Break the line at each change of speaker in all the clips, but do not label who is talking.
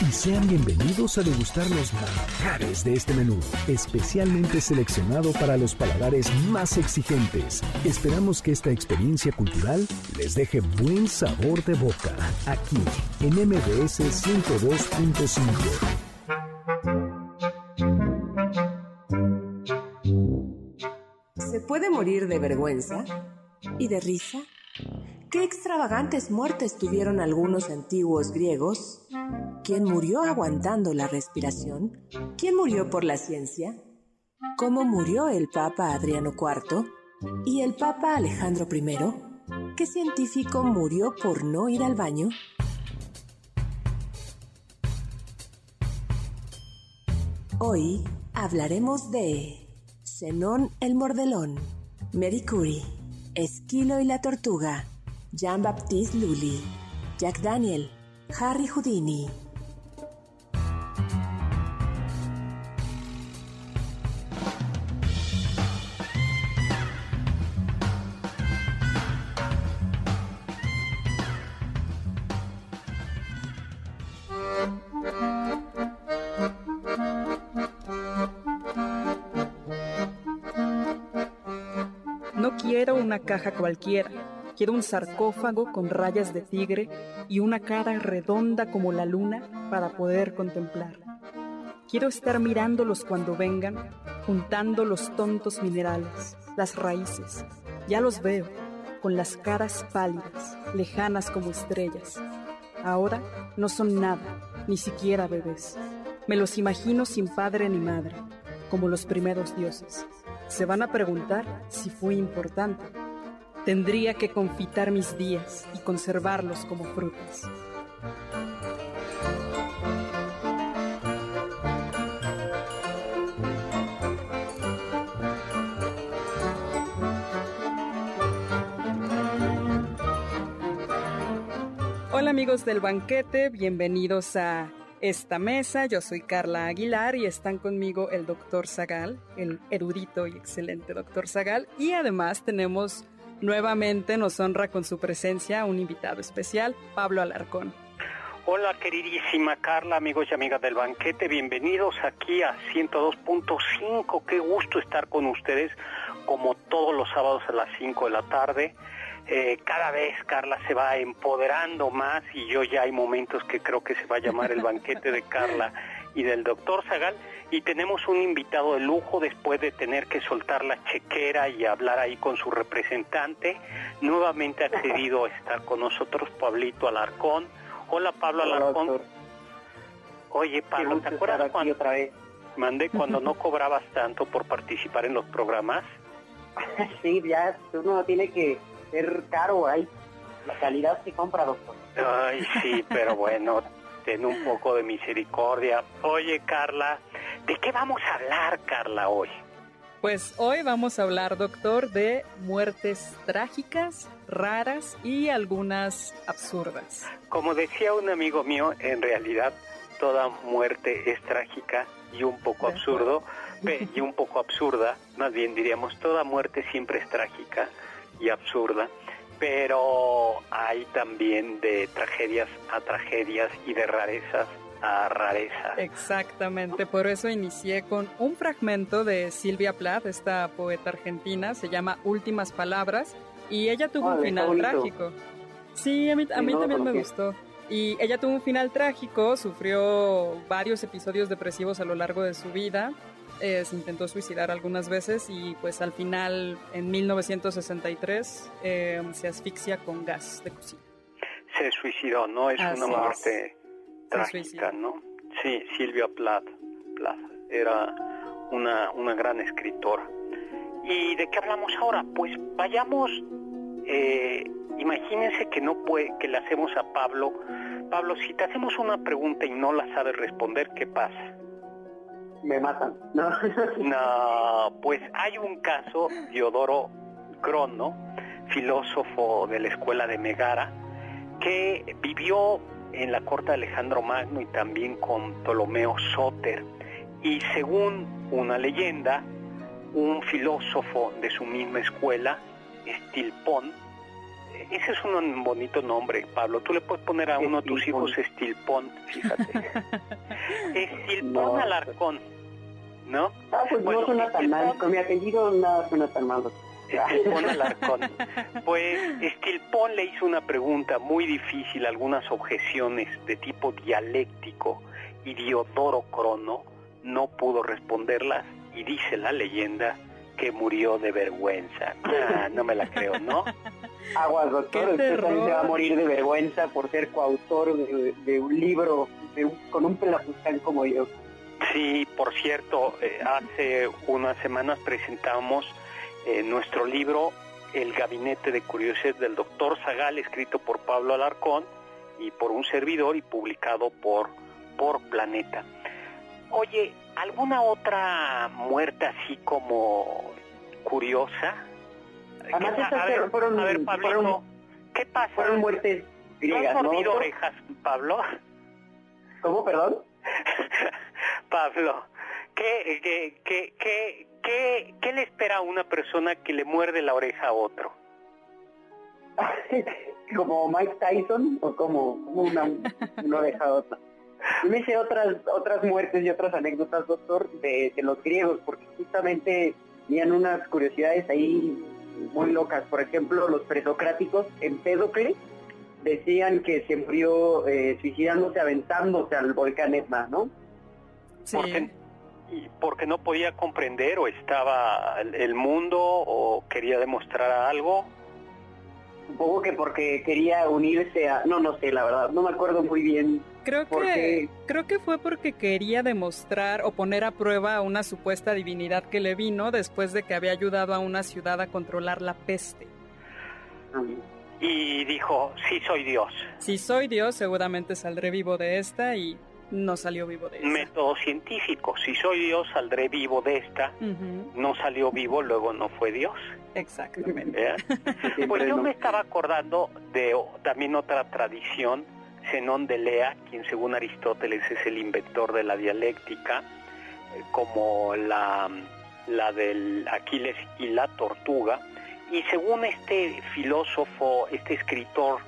y sean bienvenidos a degustar los manjares de este menú, especialmente seleccionado para los paladares más exigentes. Esperamos que esta experiencia cultural les deje buen sabor de boca, aquí en MBS 102.5.
¿Se puede morir de vergüenza y de risa? ¿Qué extravagantes muertes tuvieron algunos antiguos griegos? ¿Quién murió aguantando la respiración? ¿Quién murió por la ciencia? ¿Cómo murió el Papa Adriano IV? ¿Y el Papa Alejandro I? ¿Qué científico murió por no ir al baño? Hoy hablaremos de Zenón el Mordelón, Curie, Esquilo y la Tortuga, Jean-Baptiste Lully, Jack Daniel, Harry Houdini.
No quiero una caja cualquiera Quiero un sarcófago con rayas de tigre y una cara redonda como la luna para poder contemplar. Quiero estar mirándolos cuando vengan, juntando los tontos minerales, las raíces. Ya los veo, con las caras pálidas, lejanas como estrellas. Ahora no son nada, ni siquiera bebés. Me los imagino sin padre ni madre, como los primeros dioses. Se van a preguntar si fue importante Tendría que confitar mis días y conservarlos como frutas. Hola amigos del banquete, bienvenidos a esta mesa. Yo soy Carla Aguilar y están conmigo el doctor Zagal, el erudito y excelente doctor Zagal. Y además tenemos Nuevamente nos honra con su presencia un invitado especial, Pablo Alarcón.
Hola queridísima Carla, amigos y amigas del banquete, bienvenidos aquí a 102.5, qué gusto estar con ustedes como todos los sábados a las 5 de la tarde. Eh, cada vez Carla se va empoderando más y yo ya hay momentos que creo que se va a llamar el banquete de Carla y del doctor Zagal y tenemos un invitado de lujo después de tener que soltar la chequera y hablar ahí con su representante. Nuevamente ha accedido a estar con nosotros Pablito Alarcón. Hola Pablo Alarcón. Oye Pablo, ¿te acuerdas cuando otra vez? mandé cuando no cobrabas tanto por participar en los programas?
sí, ya uno tiene que ser caro ahí. La calidad se compra, doctor.
Ay, sí, pero bueno, ten un poco de misericordia. Oye, Carla, ¿de qué vamos a hablar, Carla, hoy?
Pues hoy vamos a hablar, doctor, de muertes trágicas, raras y algunas absurdas.
Como decía un amigo mío, en realidad toda muerte es trágica y un poco absurdo, y un poco absurda, más bien diríamos, toda muerte siempre es trágica y absurda pero hay también de tragedias a tragedias y de rarezas a rarezas.
Exactamente, por eso inicié con un fragmento de Silvia Plath, esta poeta argentina, se llama Últimas Palabras, y ella tuvo un final trágico. Sí, a mí, a mí también me gustó. Y ella tuvo un final trágico, sufrió varios episodios depresivos a lo largo de su vida, eh, se intentó suicidar algunas veces y pues al final en 1963 eh, se asfixia con gas de cocina.
Se suicidó, ¿no? Es una muerte trágica, ¿no? Sí, Silvia Plath, Plath era una, una gran escritora. ¿Y de qué hablamos ahora? Pues vayamos, eh, imagínense que no puede, que le hacemos a Pablo, Pablo, si te hacemos una pregunta y no la sabes responder, ¿qué pasa?
Me matan. No,
no pues hay un caso, Diodoro Crono, filósofo de la escuela de Megara, que vivió en la corte de Alejandro Magno y también con Ptolomeo Soter. Y según una leyenda, un filósofo de su misma escuela, Estilpón, ese es un bonito nombre, Pablo. Tú le puedes poner a uno de tus hijos Estilpón, fíjate. Estilpón Alarcón, ¿no?
Ah, pues no suena tan mal. Con mi apellido nada suena tan mal.
Estilpón Alarcón. Pues Estilpón le hizo una pregunta muy difícil, algunas objeciones de tipo dialéctico, y Diodoro Crono no pudo responderlas y dice la leyenda que murió de vergüenza. Ah, no me la creo, ¿no?
Aguas, doctor, usted también se va a morir de vergüenza por ser coautor de, un libro con un pelafustán como yo.
Sí, por cierto, eh, hace unas semanas presentamos eh, nuestro libro El Gabinete de Curiosidades del Doctor Zagal, escrito por Pablo Alarcón y por un servidor y publicado por, por Planeta. Oye, ¿alguna otra muerte así como curiosa?
Además, a, ver, fueron, a ver, Pablo,
¿qué pasa?
Fueron muertes griegas,
¿no? ¿No orejas, Pablo?
¿Cómo, perdón?
Pablo, ¿qué, qué, qué, qué, qué, le espera a una persona que le muerde la oreja a otro?
¿Como Mike Tyson o como, una, una oreja a otra? Yo me sé otras, otras muertes y otras anécdotas, doctor, de, de los griegos, porque justamente tenían unas curiosidades ahí muy locas. Por ejemplo, los presocráticos, Empédocle, decían que se murió eh, suicidándose, aventándose al volcán Etna, ¿no?
Sí. Porque, porque no podía comprender o estaba el mundo o quería demostrar algo.
Supongo que porque quería unirse a... No, no sé, la verdad, no me acuerdo muy bien
Creo que, creo que fue porque quería demostrar o poner a prueba una supuesta divinidad que le vino después de que había ayudado a una ciudad a controlar la peste.
Y dijo, sí soy Dios.
Si soy Dios, seguramente saldré vivo de esta y no salió vivo de esta.
Método científico, si soy Dios, saldré vivo de esta. No salió vivo, luego no fue Dios.
Exactamente.
pues yo me estaba acordando de también otra tradición Zenón de Lea, quien según Aristóteles es el inventor de la dialéctica, eh, como la, la del Aquiles y la tortuga, y según este filósofo, este escritor,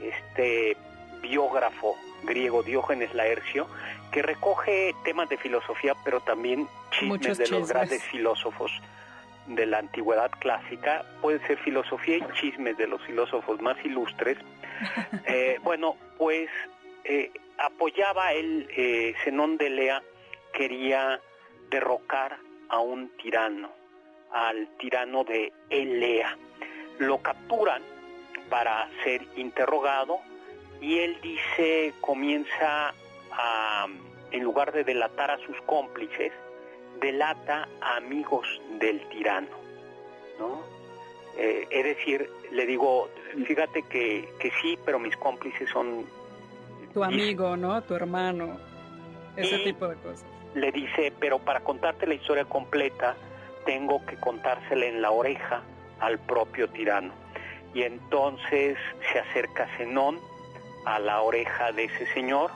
este biógrafo griego Diógenes Laercio, que recoge temas de filosofía, pero también chismes de los grandes filósofos de la antigüedad clásica, puede ser filosofía y chismes de los filósofos más ilustres, eh, bueno, pues eh, apoyaba el eh, Zenón de Lea, quería derrocar a un tirano, al tirano de Elea. Lo capturan para ser interrogado y él dice, comienza a, en lugar de delatar a sus cómplices, delata a amigos del tirano, ¿no? Eh, es decir, le digo, fíjate que, que sí, pero mis cómplices son...
Tu amigo, ¿no? Tu hermano, ese tipo de cosas.
Le dice, pero para contarte la historia completa, tengo que contársela en la oreja al propio tirano. Y entonces se acerca Zenón a la oreja de ese señor,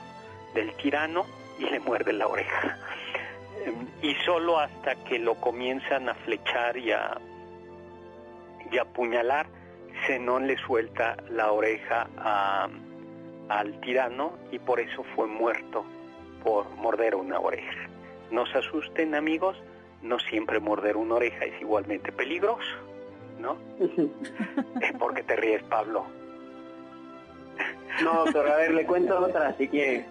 del tirano, y le muerde la oreja. Y solo hasta que lo comienzan a flechar y a, y apuñalar, Zenón le suelta la oreja al tirano y por eso fue muerto por morder una oreja. No se asusten amigos, no siempre morder una oreja es igualmente peligroso, ¿no? es porque te ríes, Pablo.
No, doctor, a ver, le cuento otra si quiere.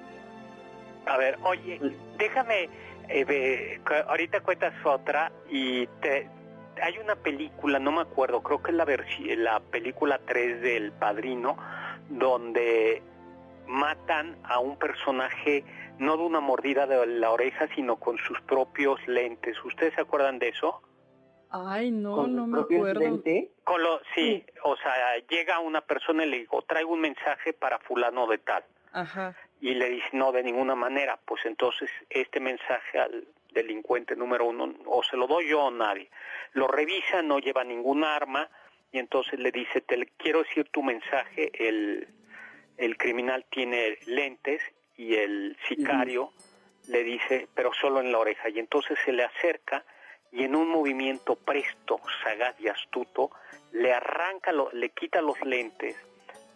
A ver, oye, déjame, Eh, ahorita cuentas otra y te, hay una película, no me acuerdo, creo que es la, la película 3 del Padrino, donde matan a un personaje no de una mordida de la oreja, sino con sus propios lentes. ¿Ustedes se acuerdan de eso?
Ay, no, no me acuerdo.
Con lo, sí, o sea, llega una persona y le digo, traigo un mensaje para fulano de tal.
Ajá.
Y le dice, no, de ninguna manera. Pues entonces este mensaje al delincuente número uno, o se lo doy yo o nadie. Lo revisa, no lleva ningún arma, y entonces le dice, te quiero decir tu mensaje, el, el criminal tiene lentes y el sicario le dice, pero solo en la oreja, y entonces se le acerca y en un movimiento presto, sagaz y astuto, le arranca, le quita los lentes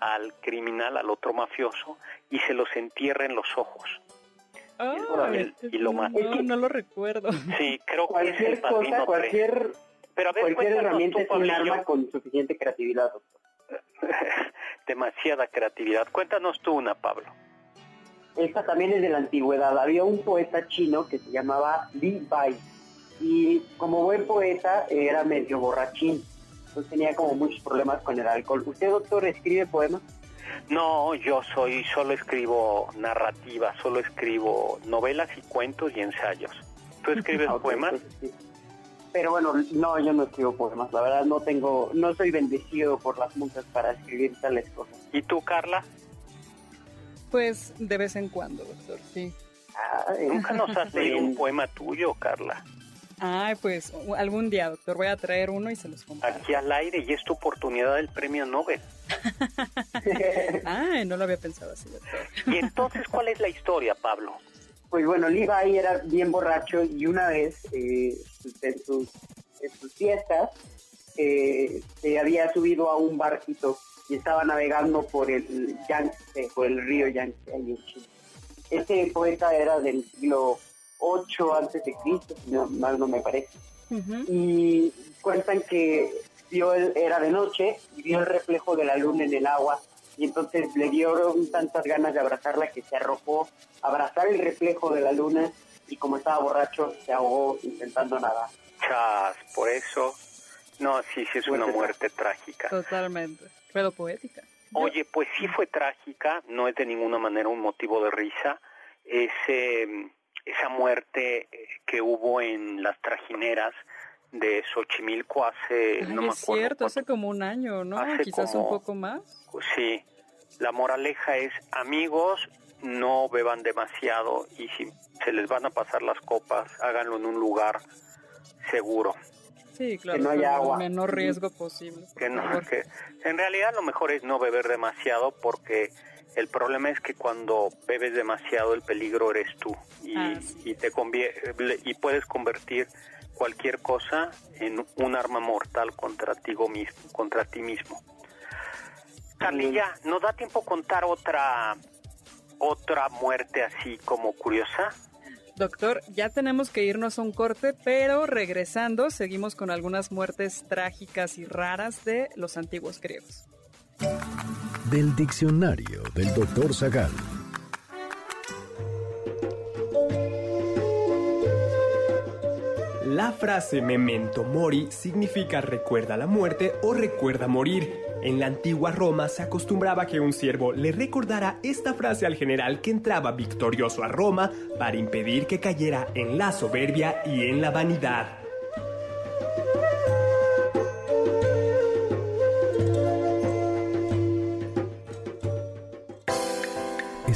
al criminal, al otro mafioso, y se los entierra en los ojos.
y, lo mata. No, lo recuerdo.
Sí, creo que
es el cosa, cualquier, Pero a ver, cualquier herramienta es un arma con suficiente creatividad, doctor.
Demasiada creatividad. Cuéntanos tú una, Pablo.
Esta también es de la antigüedad. Había un poeta chino que se llamaba Li Bai y como buen poeta era medio borrachín, entonces tenía como muchos problemas con el alcohol. ¿Usted, doctor, escribe poemas?
No, yo soy, solo escribo narrativa, solo escribo novelas y cuentos y ensayos. ¿Tú escribes poemas?
Pero bueno, no, yo no escribo poemas, la verdad no tengo, no soy bendecido por las multas para escribir tales cosas.
¿Y tú, Carla?
Pues de vez en cuando, doctor, sí.
¿Nunca nos has leído un poema tuyo, Carla?
Ay, pues algún día, doctor, voy a traer uno y se los comparto.
Aquí al aire y es tu oportunidad del premio Nobel.
Ay, no lo había pensado así, doctor.
¿Y entonces cuál es la historia, Pablo?
Pues bueno, Levi era bien borracho y una vez eh, en, sus, fiestas eh, se había subido a un barquito y estaba navegando por el Yangtze, por el río Yangtze. Este poeta era del siglo 8 antes de Cristo, si no, mal no me parece. Y cuentan que vio el, era de noche y vio el reflejo de la luna en el agua y entonces le dieron tantas ganas de abrazarla que se arrojó a abrazar el reflejo de la luna y como estaba borracho se ahogó intentando nadar.
Chas, por eso. No, sí, sí es una muerte trágica.
Totalmente, pero poética.
Oye, pues sí fue trágica, no es de ninguna manera un motivo de risa. Ese esa muerte eh, que hubo en las trajineras de Xochimilco hace, no me acuerdo.
Es cierto, hace como un año, ¿no? Quizás un poco más.
Sí, la moraleja es, amigos, no beban demasiado y si se les van a pasar las copas, háganlo en un lugar seguro.
Sí, claro, que no haya agua. el menor riesgo posible.
Que no, que en realidad lo mejor es no beber demasiado porque el problema es que cuando bebes demasiado el peligro eres tú y, ah, te y puedes convertir cualquier cosa en un arma mortal contra ti mismo, contra ti mismo. Carlilla, ¿nos da tiempo contar otra otra muerte así como curiosa?
Doctor, ya tenemos que irnos a un corte, pero regresando seguimos con algunas muertes trágicas y raras de los antiguos griegos.
Del diccionario del doctor Zagal.
La frase memento mori significa recuerda la muerte o recuerda morir. En la antigua Roma se acostumbraba que un siervo le recordara esta frase al general que entraba victorioso a Roma para impedir que cayera en la soberbia y en la vanidad.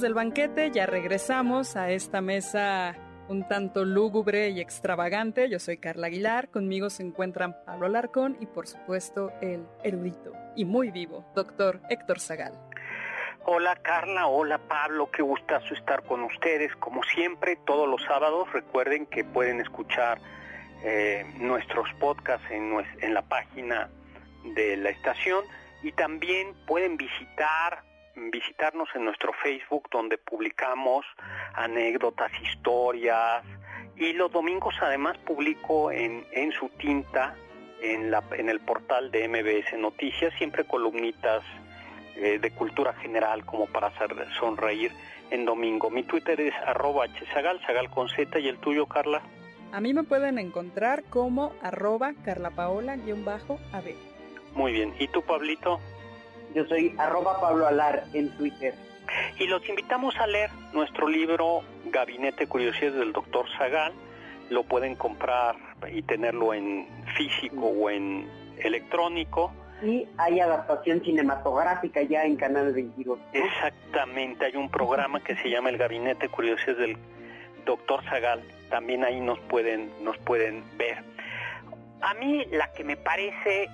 Del banquete, ya regresamos a esta mesa un tanto lúgubre y extravagante. Yo soy Carla Aguilar, conmigo se encuentran Pablo Alarcón y por supuesto el erudito y muy vivo, doctor Héctor Zagal.
Hola Carla, hola Pablo, qué gustazo estar con ustedes. Como siempre, todos los sábados recuerden que pueden escuchar eh, nuestros podcasts en la página de la estación y también pueden visitar visitarnos en nuestro Facebook donde publicamos anécdotas, historias y los domingos además publico en, en su tinta en, la, en el portal de MBS Noticias siempre columnitas eh, de cultura general como para hacer sonreír en domingo. Mi Twitter es arroba hsagal, sagal con z y el tuyo Carla.
A mí me pueden encontrar como arroba carlapaola-ab.
Muy bien, ¿y tú Pablito?
Yo soy arroba Pablo Alar en Twitter.
Y los invitamos a leer nuestro libro Gabinete Curiosidades del Doctor Zagal. Lo pueden comprar y tenerlo en físico o en electrónico.
Y hay adaptación cinematográfica ya en Canal 22.
Exactamente, hay un programa que se llama El Gabinete Curiosidades del Doctor Zagal. También ahí nos pueden, nos pueden ver. A mí la que me parece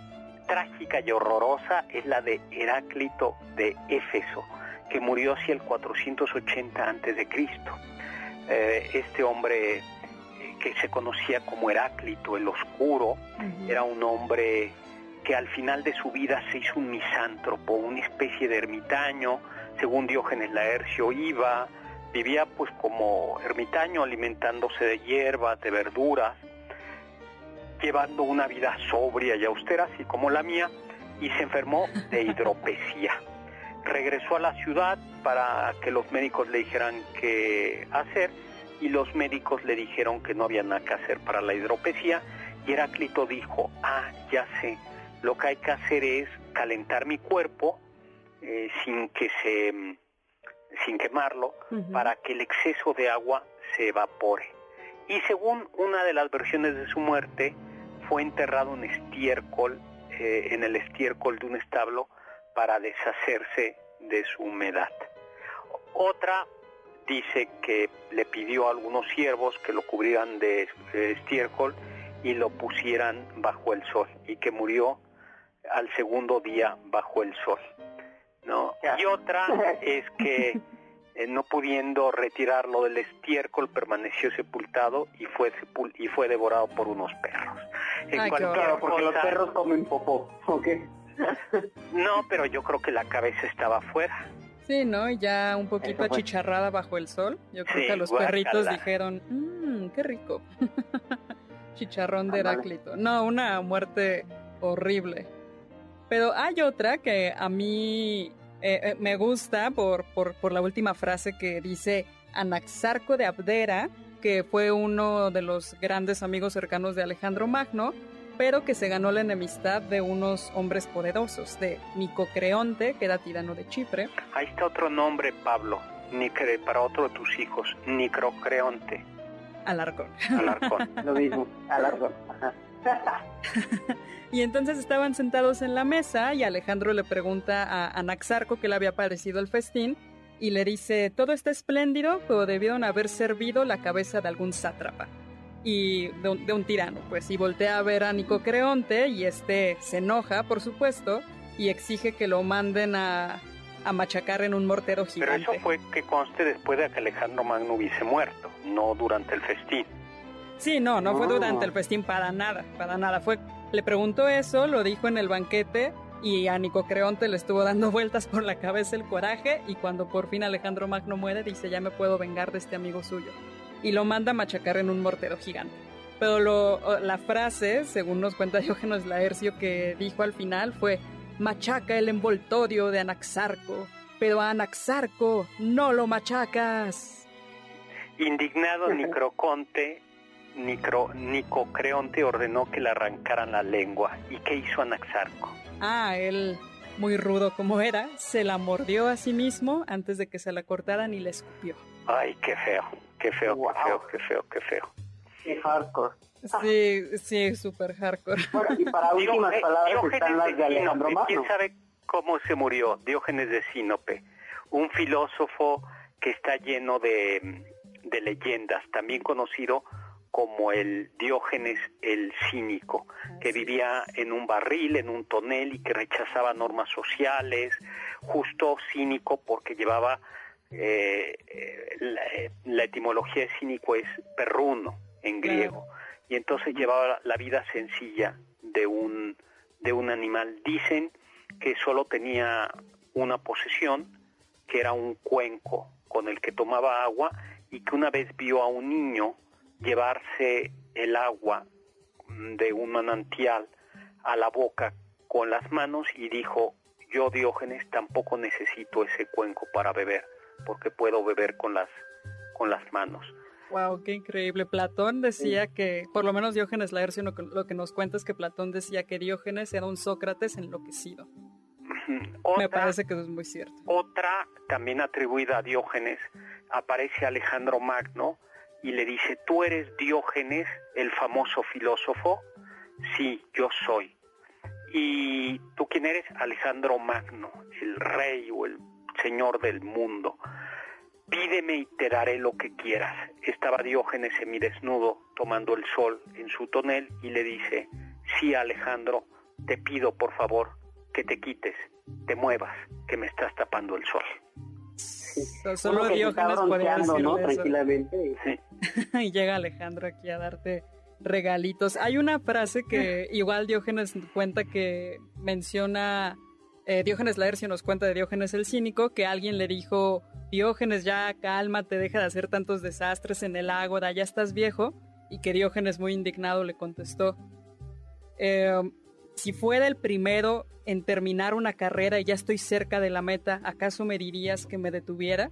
trágica y horrorosa es la de Heráclito de Éfeso, que murió hacia el 480 a.C. Eh, este hombre eh, que se conocía como Heráclito el Oscuro, era un hombre que al final de su vida se hizo un misántropo, una especie de ermitaño, según Diógenes Laercio iba, vivía pues como ermitaño alimentándose de hierbas, de verduras, llevando una vida sobria y austera, así como la mía, y se enfermó de hidropesía. Regresó a la ciudad para que los médicos le dijeran qué hacer y los médicos le dijeron que no había nada que hacer para la hidropesía y Heráclito dijo, ah, ya sé, lo que hay que hacer es calentar mi cuerpo eh, sin que se sin quemarlo para que el exceso de agua se evapore. Y según una de las versiones de su muerte, fue enterrado en estiércol, eh, en el estiércol de un establo para deshacerse de su humedad. Otra dice que le pidió a algunos siervos que lo cubrieran de estiércol y lo pusieran bajo el sol y que murió al segundo día bajo el sol. ¿no? Y otra es que eh, no pudiendo retirarlo del estiércol permaneció sepultado y fue y fue devorado por unos perros.
En claro, porque los perros comen popó, ¿ok?
no, pero yo creo que la cabeza estaba afuera.
Sí, ¿no? Y ya un poquito achicharrada bajo el sol. Yo creo que los perritos dijeron, mmm, qué rico. Chicharrón de Heráclito. No, una muerte horrible. Pero hay otra que a mí eh, eh, me gusta por, por, por la última frase que dice Anaxarco de Abdera, que fue uno de los grandes amigos cercanos de Alejandro Magno, pero que se ganó la enemistad de unos hombres poderosos, de Nicocreonte, que era tirano de Chipre.
Ahí está otro nombre, Pablo, Nicre, para otro de tus hijos, Nicrocreonte.
Alarcón.
Alarcón.
Lo mismo, Alarcón.
y entonces estaban sentados en la mesa y Alejandro le pregunta a Anaxarco qué le había parecido el festín y le dice, todo está espléndido, pero debieron haber servido la cabeza de algún sátrapa y de un, tirano, pues, y voltea a ver a Nicocreonte y este se enoja, por supuesto, y exige que lo manden a, a machacar en un mortero gigante.
Pero eso fue que conste después de que Alejandro Magno hubiese muerto, no durante el festín.
Sí, no, no fue durante el festín para nada, para nada. Fue, le preguntó eso, lo dijo en el banquete y a Nicocreonte le estuvo dando vueltas por la cabeza el coraje y cuando por fin Alejandro Magno muere dice ya me puedo vengar de este amigo suyo y lo manda a machacar en un mortero gigante. Pero lo, la frase, según nos cuenta Diógenes Laercio, que dijo al final fue machaca el envoltorio de Anaxarco, pero a Anaxarco no lo machacas.
Indignado Nicroconte, Nicro, Nicocreonte ordenó que le arrancaran la lengua. ¿Y qué hizo Anaxarco?
Ah, él, muy rudo como era, se la mordió a sí mismo antes de que se la cortaran y le escupió.
Ay, qué feo, qué feo, qué feo, qué feo, qué feo.
Qué hardcore.
Sí, sí, súper hardcore.
Bueno, y para últimas palabras están las de Alejandro Magno.
¿Quién sabe cómo se murió? Diógenes de Sinope, un filósofo que está lleno de, de leyendas, también conocido como el Diógenes el cínico, que vivía en un barril, en un tonel y que rechazaba normas sociales, justo cínico porque llevaba, eh, eh, la, etimología de cínico es perruno en griego, y entonces llevaba la vida sencilla de un, de un animal. Dicen que solo tenía una posesión, que era un cuenco con el que tomaba agua y que una vez vio a un niño llevarse el agua de un manantial a la boca con las manos y dijo, yo Diógenes tampoco necesito ese cuenco para beber, porque puedo beber con las, con las manos.
Wow, qué increíble. Platón decía que, por lo menos Diógenes Laercio lo que nos cuenta es que Platón decía que Diógenes era un Sócrates enloquecido. Me parece que eso es muy cierto.
Otra, también atribuida a Diógenes, aparece Alejandro Magno y le dice, ¿tú eres Diógenes, el famoso filósofo? Sí, yo soy. ¿Y tú quién eres? Alejandro Magno, el rey o el señor del mundo. Pídeme y te daré lo que quieras. Estaba Diógenes semidesnudo tomando el sol en su tonel y le dice, sí Alejandro, te pido por favor que te quites, te muevas, que me estás tapando el sol.
Solo Diógenes podía decirle ¿no? Tranquilamente. y llega Alejandro aquí a darte regalitos. Hay una frase que igual Diógenes cuenta que menciona, eh, Diógenes Laercio nos cuenta de Diógenes el cínico, que alguien le dijo, Diógenes ya cálmate, deja de hacer tantos desastres en el ágora, ya estás viejo, y que Diógenes muy indignado le contestó, eh, si fuera el primero en terminar una carrera y ya estoy cerca de la meta, ¿acaso me dirías que me detuviera?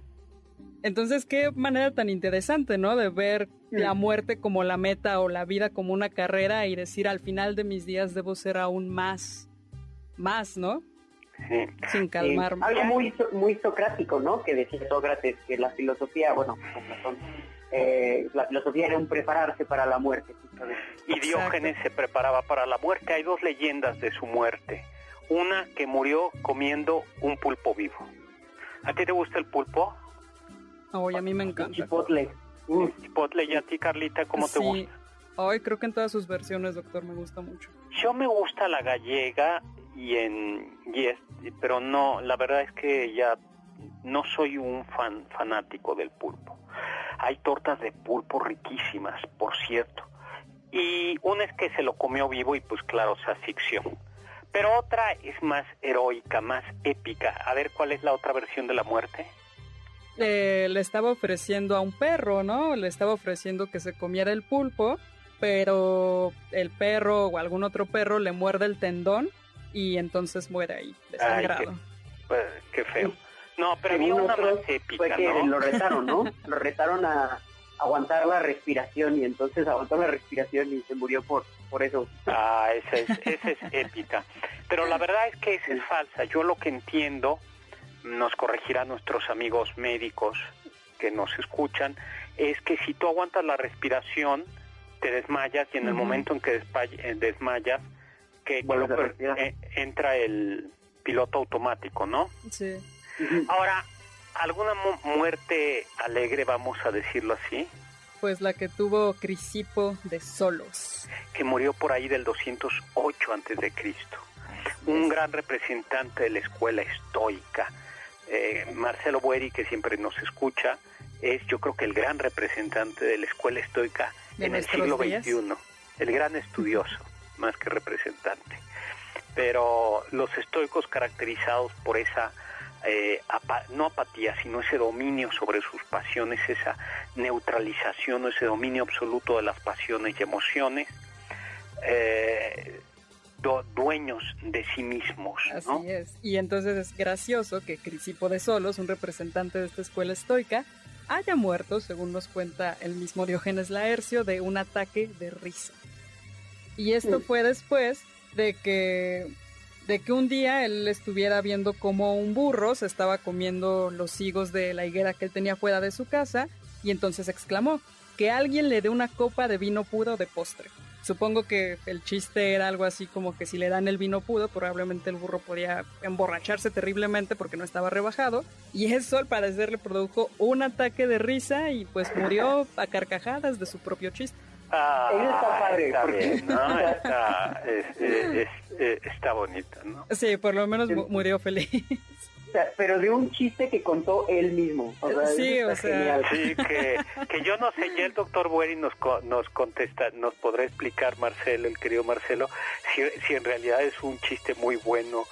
Entonces, qué manera tan interesante, ¿no? De ver la muerte como la meta o la vida como una carrera y decir al final de mis días debo ser aún más, más, ¿no?
Sí. Sin calmarme. algo muy, muy socrático, ¿no? Que decía Sócrates que la filosofía, bueno, eh, la filosofía era un prepararse para la muerte.
Y Diógenes se preparaba para la muerte. Hay dos leyendas de su muerte. Una que murió comiendo un pulpo vivo. ¿A ti te gusta el pulpo?
Ay, a mí me encanta.
Chipotle. Chipotle. ¿Y a ti, Carlita, cómo te gusta?
Ay, creo que en todas sus versiones, doctor, me gusta mucho.
Yo me gusta la gallega y en... pero no, la verdad es que ya no soy un fan fanático del pulpo. Hay tortas de pulpo riquísimas, por cierto. Y una es que se lo comió vivo y pues claro, o sea, ficción. Pero otra es más heroica, más épica. A ver, ¿cuál es la otra versión de la muerte?
le estaba ofreciendo a un perro, ¿no? Le estaba ofreciendo que se comiera el pulpo, pero el perro o algún otro perro le muerde el tendón y entonces muere ahí, desangrado.
Pues, qué, feo. No, pero había una más épica, fue que
Lo retaron, ¿no? lo retaron a aguantar la respiración y entonces aguantó la respiración y se murió por, por eso.
Ah, esa es, esa es épica. Pero la verdad es que esa es falsa. Yo lo que entiendo, nos corregirán nuestros amigos médicos que nos escuchan, es que si tú aguantas la respiración, te desmayas y en el momento en que eh, desmayas, que eh, entra el piloto automático, ¿no?
Sí.
Ahora, ¿alguna muerte alegre, vamos a decirlo así?
Pues la que tuvo Crisipo de Solos.
Que murió por ahí del 208 antes de Cristo. Un gran representante de la escuela estoica. Eh, Marcelo Bueri, que siempre nos escucha, es yo creo que el gran representante de la escuela estoica en el siglo XXI. El gran estudioso, más que representante. Pero los estoicos caracterizados por esa eh, no apatía, sino ese dominio sobre sus pasiones, esa neutralización, ese dominio absoluto de las pasiones y emociones, eh, dueños de sí mismos.
Así es. Y entonces es gracioso que Crisipo de Solos, un representante de esta escuela estoica, haya muerto, según nos cuenta el mismo Diógenes Laercio, de un ataque de risa. Y esto fue después de que de que un día él estuviera viendo como un burro se estaba comiendo los higos de la higuera que él tenía fuera de su casa y entonces exclamó que alguien le dé una copa de vino puro de postre. Supongo que el chiste era algo así como que si le dan el vino pudo, probablemente el burro podía emborracharse terriblemente porque no estaba rebajado. Y eso al parecer le produjo un ataque de risa y pues murió a carcajadas de su propio chiste.
Ah,
Eso está padre,
Está
porque-
bien, ¿no? Está, es- es- es- está bonito, ¿no?
Sí, por lo menos mu- murió feliz.
O sea, pero de un chiste que contó él mismo. O sea,
Sí, o sea.
Sí, que, que yo no sé, ya el doctor Bueri nos, nos contesta, nos podrá explicar, Marcelo, el querido Marcelo, si, si en realidad es un chiste muy bueno,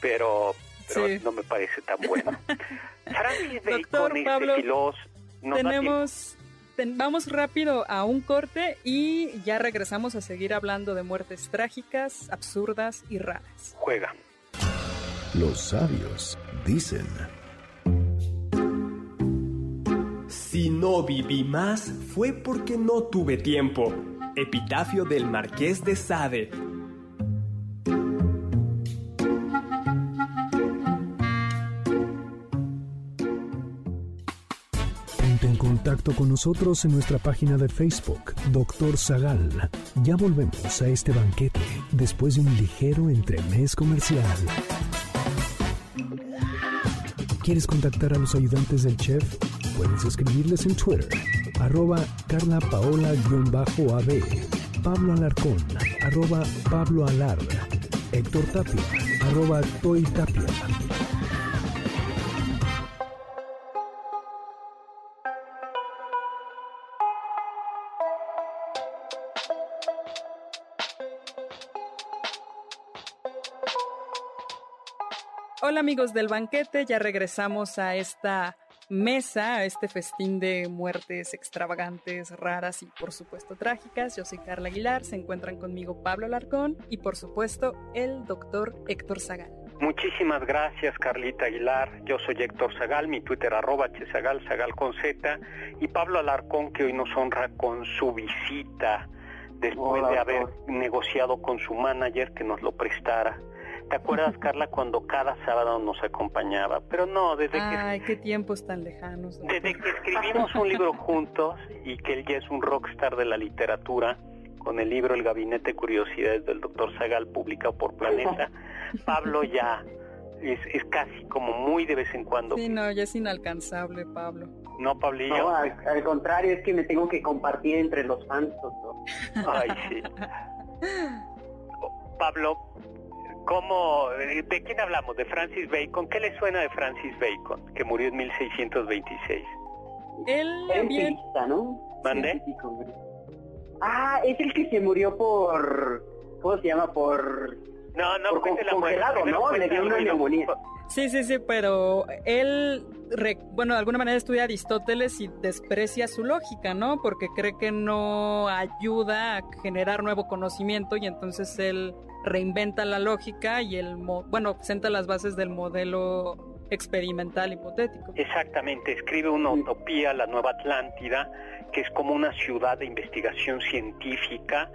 pero, pero
Sí.
no me parece tan bueno. Francis Bacon
Doctor
es
Pablo,
filos, no
Tenemos... ten- vamos rápido a un corte y ya regresamos a seguir hablando de muertes trágicas, absurdas y raras.
juega.
Los sabios dicen,
Si no viví más fue porque no tuve tiempo. Epitafio del Marqués de Sade.
Contacto con nosotros en nuestra página de Facebook, Doctor Zagal. Ya volvemos a este banquete después de un ligero entremés comercial. ¿Quieres contactar a los ayudantes del chef? Puedes escribirles en Twitter, arroba Carla Paola-AB, Pablo Alarcón, arroba Pablo Alar, Héctor Tapia, arroba Toy Tapia.
Hola amigos del banquete, ya regresamos a esta mesa, a este festín de muertes extravagantes, raras y por supuesto trágicas. Yo soy Carla Aguilar, se encuentran conmigo Pablo Larcón y por supuesto el doctor Héctor Zagal.
Muchísimas gracias, Carlita Aguilar. Yo soy Héctor Zagal, mi Twitter arroba chezagal, zagal con Z, y Pablo Alarcón, que hoy nos honra con su visita después
Hola,
de haber
doctor.
negociado con su manager que nos lo prestara. ¿Te acuerdas, Carla, cuando cada sábado nos acompañaba? Pero no, desde que
Ay, qué tiempos tan lejanos. doctor.
desde que escribimos un libro juntos y que él ya es un rockstar de la literatura, con el libro El Gabinete de Curiosidades del Dr. Zagal, publicado por Planeta, Pablo ya es, es casi como muy de vez en cuando.
Sí, no, ya es inalcanzable, Pablo.
¿No, Pablillo?
No, al, al contrario, es que me tengo que compartir entre los fans, doctor.
Ay, sí. Pablo, ¿cómo, ¿de quién hablamos? ¿De Francis Bacon? ¿Qué le suena de Francis Bacon, que murió en 1626?
Él
empirista, ¿no? Güey. Ah, es el que se murió por... ¿Cómo se llama? Por...
No, no,
Por
cuente la
congelado, ¿no? Le dio una neumonía.
Sí, sí, sí, pero él, re- bueno, de alguna manera estudia a Aristóteles y desprecia su lógica, ¿no? Porque cree que no ayuda a generar nuevo conocimiento y entonces él reinventa la lógica y el, mo- bueno, presenta las bases del modelo experimental hipotético.
Exactamente, escribe una utopía, la Nueva Atlántida, que es como una ciudad de investigación científica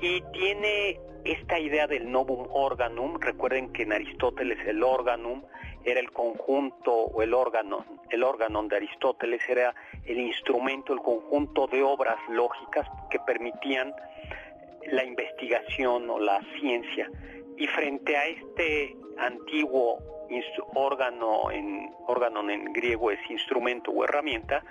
y tiene esta idea del novum organum. Recuerden que en Aristóteles el organum era el conjunto o el órgano, el órgano de Aristóteles era el instrumento, el conjunto de obras lógicas que permitían la investigación o la ciencia. Y frente a este antiguo órgano en órgano en griego es instrumento o herramienta,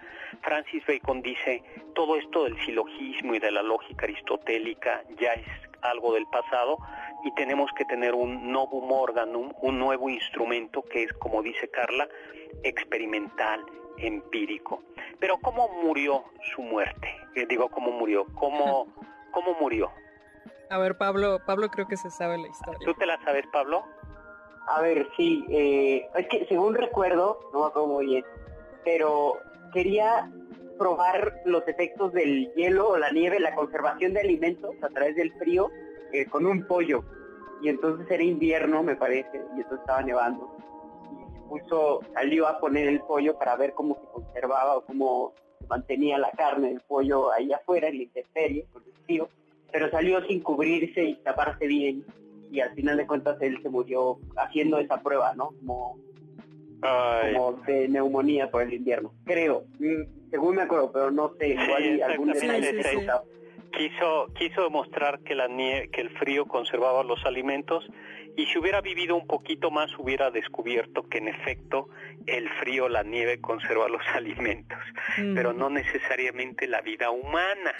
Francis Bacon dice todo esto del silogismo y de la lógica aristotélica ya es algo del pasado y tenemos que tener un novum organum, un nuevo instrumento que es, como dice Carla, experimental, empírico. Pero ¿cómo murió su muerte? Eh, digo, ¿cómo murió? ¿Cómo, cómo murió?
A ver, Pablo, Pablo creo que se sabe la historia.
¿Tú te la sabes, Pablo?
A ver, sí, eh, es que según recuerdo, no me acuerdo muy bien, pero quería probar los efectos del hielo o la nieve, la conservación de alimentos a través del frío eh, con un pollo. Y entonces era invierno, me parece, y entonces estaba nevando. Y se puso, salió a poner el pollo para ver cómo se conservaba o cómo mantenía la carne del pollo ahí afuera en la intemperie, con el frío. Pero salió sin cubrirse y taparse bien y al final de cuentas él se murió haciendo esa prueba, ¿no? Como, como de neumonía por el invierno. Creo, mm, según me acuerdo, pero no sé, igual algún detalle
sí, sí.
Quiso, quiso demostrar que, la que el frío conservaba los alimentos y si hubiera vivido un poquito más hubiera descubierto que en efecto el frío, la nieve conserva los alimentos, pero no necesariamente la vida humana.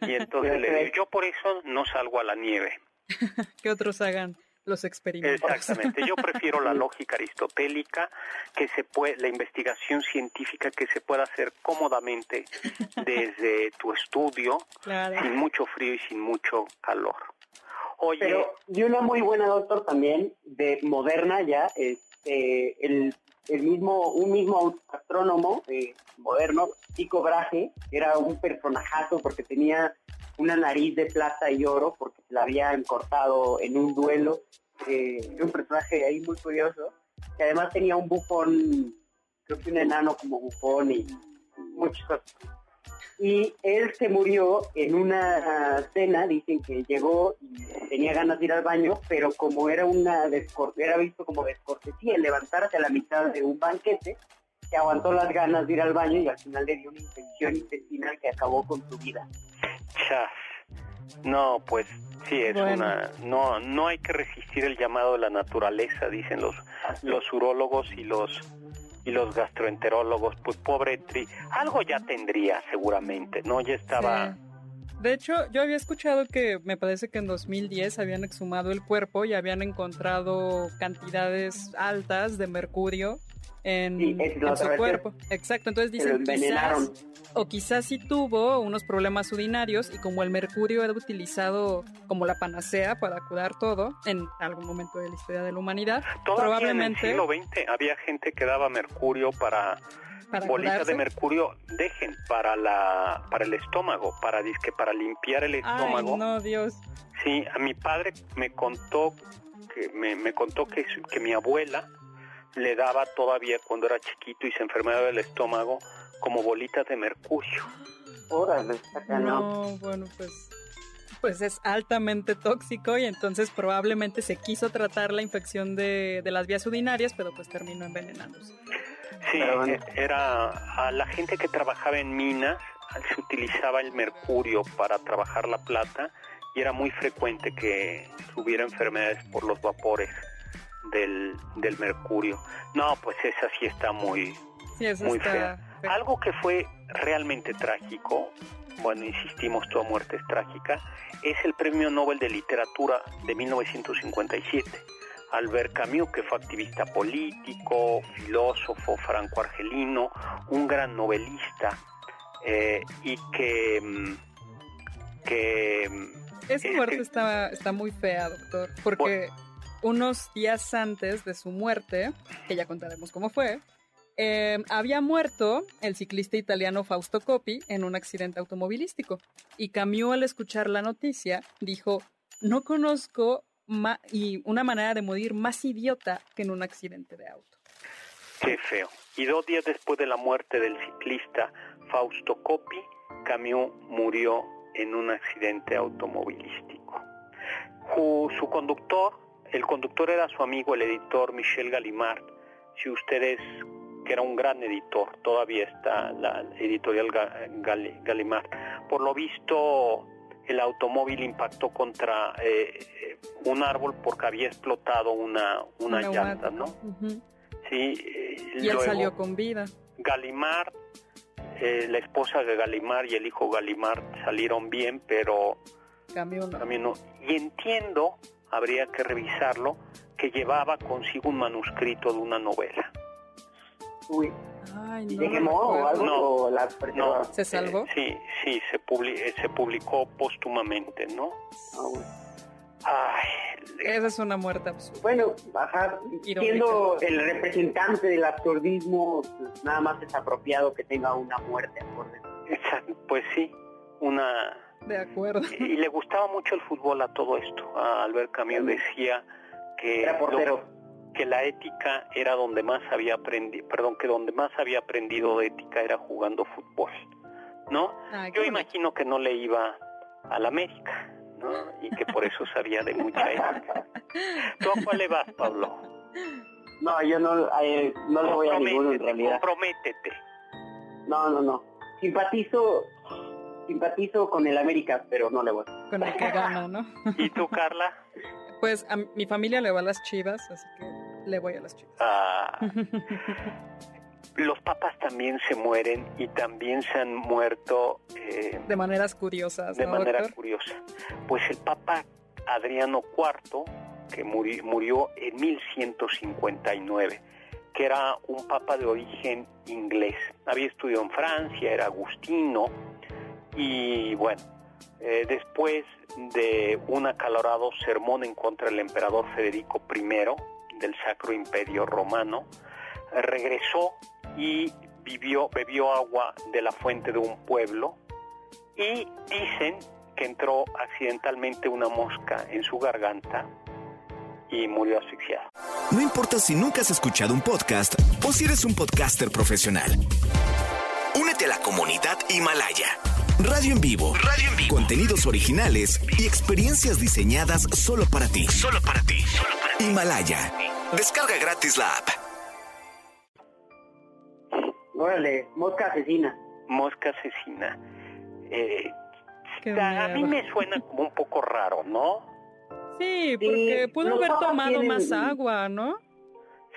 Y entonces le digo, yo por eso no salgo a la nieve.
que otros hagan los experimentos.
Exactamente. Yo prefiero la lógica aristotélica, que se puede, la investigación científica que se pueda hacer cómodamente desde tu estudio, sin mucho frío y sin mucho calor.
Oye, Pero, y una muy buena doctor también de moderna ya, este, el, el mismo, un mismo astrónomo eh, moderno, Tico Brahe, era un personajazo porque tenía una nariz de plata y oro porque la habían cortado en un duelo. Eh, un personaje ahí muy curioso, que además tenía un bufón, creo que un enano como bufón y muchas cosas. Y él se murió en una cena, dicen que llegó y tenía ganas de ir al baño, pero como era una era visto como descortesía el levantarse a la mitad de un banquete, se aguantó las ganas de ir al baño y al final le dio una infección intestinal que acabó con su vida.
No, pues sí, es una... No, no hay que resistir el llamado de la naturaleza, dicen los, los urólogos y los y los gastroenterólogos, pues pobre Tri, algo ya tendría seguramente, ¿no? Ya estaba...
De hecho, yo había escuchado que me parece que en 2010 habían exhumado el cuerpo y habían encontrado cantidades altas de mercurio en, su cuerpo. Exacto, entonces dicen quizás, o quizás sí tuvo unos problemas urinarios y como el mercurio era utilizado como la panacea para curar todo en algún momento de la historia de la humanidad, probablemente
en el siglo XX había gente que daba mercurio para bolitas de mercurio dejen para la para el estómago, para disque para limpiar el estómago.
Ay, no, Dios.
Sí, a mi padre me contó que me, me contó que, que mi abuela le daba todavía cuando era chiquito y se enfermaba del estómago como bolitas de mercurio.
Órale,
no, bueno, pues pues es altamente tóxico y entonces probablemente se quiso tratar la infección de, de las vías urinarias, pero pues terminó envenenándose.
Sí, e, era a la gente que trabajaba en minas, se utilizaba el mercurio para trabajar la plata y era muy frecuente que hubiera enfermedades por los vapores del, del mercurio. No, pues esa sí está muy, muy fea. Algo que fue realmente trágico, bueno, insistimos, toda muerte es trágica, es el Premio Nobel de Literatura de 1957. Albert Camus, que fue activista político, filósofo franco-argelino, un gran novelista, eh, y que... Mm, que
mm, Esa muerte este está, está muy fea, doctor, porque unos días antes de su muerte, que ya contaremos cómo fue, eh, había muerto el ciclista italiano Fausto Coppi en un accidente automovilístico. Y Camus al escuchar la noticia dijo, no conozco y una manera de morir más idiota que en un accidente de auto.
Qué feo. Y dos días después de la muerte del ciclista Fausto Coppi, Camus murió en un accidente automovilístico. su conductor el conductor era su amigo, el editor Michel Gallimard. Si ustedes, que era un gran editor, todavía está la editorial Gallimard. Por lo visto, el automóvil impactó contra eh, un árbol porque había explotado una, una, llanta, ¿no? Sí.
Eh, y él salió con vida.
Gallimard, eh, la esposa de Gallimard y el hijo Gallimard salieron bien, pero...
Cambió
no. Y entiendo habría que revisarlo, que llevaba consigo un manuscrito de una novela.
Uy.
Ay, no.
¿Se quemó o algo?
No,
¿Se salvó?
sí, sí, se, eh, se publicó póstumamente, ¿no?
Ah,
Ay,
esa es una muerte absurda.
Bueno, ajá, siendo el representante del absurdismo, pues, nada más es apropiado que tenga una muerte acorde.
Pues sí, una
de acuerdo.
Y le gustaba mucho el fútbol a todo esto. A Albert Camus decía que, que la ética era donde más había aprendido, perdón, que donde más había aprendido de ética era jugando fútbol. ¿No? Yo imagino que no le iba a la América, ¿no? Y que por eso sabía de mucha ética. ¿Tú a cuál le vas, Pablo?
No, yo no, eh, no le voy a ninguno en realidad.
Comprométete.
No, no, no. Simpatizo simpatizo con el América, pero no le voy.
Con el que gana, ¿no?
¿Y tú, Carla?
Pues a mi familia le va a las chivas, así que le voy a las chivas.
Ah, los papas también se mueren y también se han muerto eh,
De maneras curiosas,
de
¿no,
manera
doctor?
curiosa. Pues el Papa Adriano IV, que muri- murió en 1159, que era un papa de origen inglés. Había estudiado en Francia, era agustino, y bueno, eh, después de un acalorado sermón en contra del emperador Federico I del Sacro Imperio Romano, regresó y vivió, bebió agua de la fuente de un pueblo y dicen que entró accidentalmente una mosca en su garganta y murió asfixiado.
No importa si nunca has escuchado un podcast o si eres un podcaster profesional. Únete a la comunidad Himalaya. Radio en vivo. Radio en vivo. Contenidos originales y experiencias diseñadas solo para ti. Solo para ti. Himalaya. Descarga gratis la app.
Órale, mosca asesina.
Mosca asesina. Eh, a mí me suena como un poco raro, ¿no?
Sí, porque
Sí,
pudo haber tomado
tienen-
más agua, ¿no?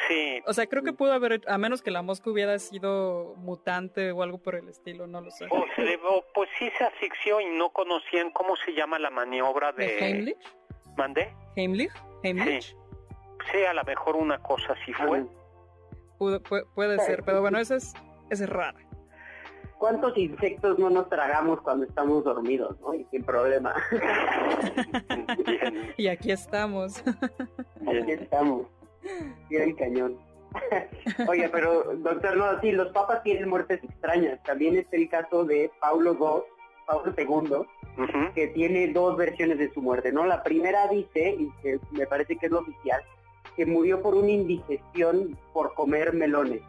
Sí,
O sea, creo que pudo haber, a menos que la mosca hubiera sido mutante o algo por el estilo, no lo sé.
o se o, pues sí se asfixió y no conocían cómo se llama la maniobra de...
¿De Heimlich?
¿Mandé?
¿Heimlich? ¿Heimlich?
Sí. Sí, a lo mejor una cosa así fue.
Pudo- pu- puede ser, pero bueno, esa es, es rara.
¿Cuántos insectos no nos tragamos cuando estamos dormidos, no? Y sin problema.
Bien,
Y aquí estamos.
Aquí
bien.
estamos. Tira el cañón. Oye, pero doctor, no, sí, los papas tienen muertes extrañas. También está el caso de Paulo II, Paulo II, que tiene dos versiones de su muerte, ¿no? La primera dice, y que me parece que es lo oficial, que murió por una indigestión por comer melones.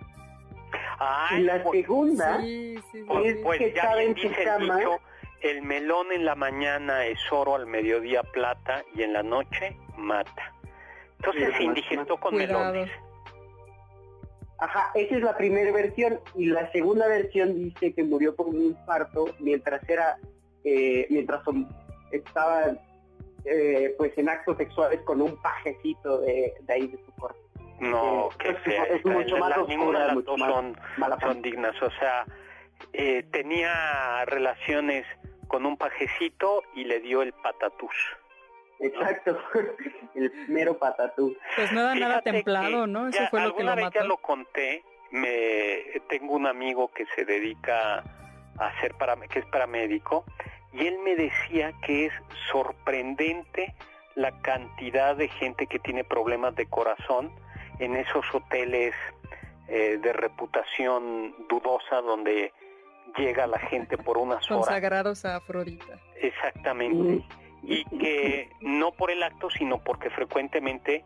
Ay,
y la
pues-
segunda
Sí, sí, sí,
Pues,
es
pues
que
ya
estaba
bien
en su
dice el
cama.
dicho, el melón en la mañana es oro, al mediodía plata y en la noche mata. Entonces se indigestó con
Cuidado.
melones.
Ajá, esa es la primera versión y la segunda versión dice que murió por un infarto mientras era, eh, mientras estaba eh, pues en actos sexuales con un pajecito de, de ahí de su cuerpo.
No, que
es-
fea.
es mucho más
La-
oscura,
ninguna de las
mucho
dos
más
son,
mala
son dignas. O sea, eh, tenía relaciones con un pajecito y le dio el patatús.
Exacto, el mero patatú.
Pues no era nada templado, ¿no? Eso
ya
fue lo que
alguna
lo
vez
mató.
ya lo conté. Me tengo un amigo que se dedica a ser para que es paramédico y él me decía que es sorprendente la cantidad de gente que tiene problemas de corazón en esos hoteles eh, de reputación dudosa donde llega la gente por unas horas.
Consagrados a Afrodita.
Exactamente. Y que no por el acto, sino porque frecuentemente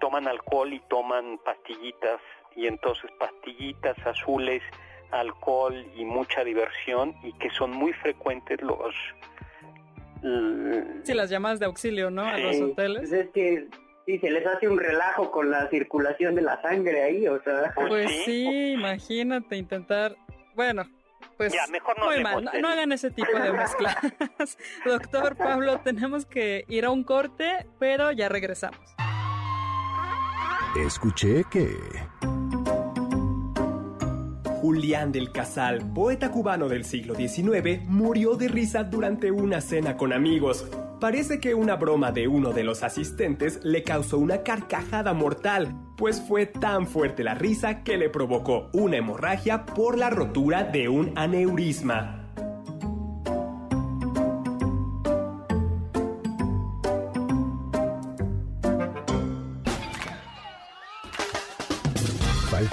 toman alcohol y toman pastillitas. Y entonces pastillitas azules, alcohol y mucha diversión. Y que son muy frecuentes los...
Sí, las llamadas de auxilio, ¿no? A los hoteles.
Pues es que sí, se les hace un relajo con la circulación de la sangre ahí, o sea...
Pues
sí.
sí, imagínate intentar. Bueno, pues
Ya, mejor no
muy mal. No, hagan ese tipo de mezclas. Doctor Pablo, tenemos que ir a un corte, pero ya regresamos.
Escuché que...
Julián del Casal, poeta cubano del siglo XIX, murió de risa durante una cena con amigos. Parece que una broma de uno de los asistentes le causó una carcajada mortal, pues fue tan fuerte la risa que le provocó una hemorragia por la rotura de un aneurisma.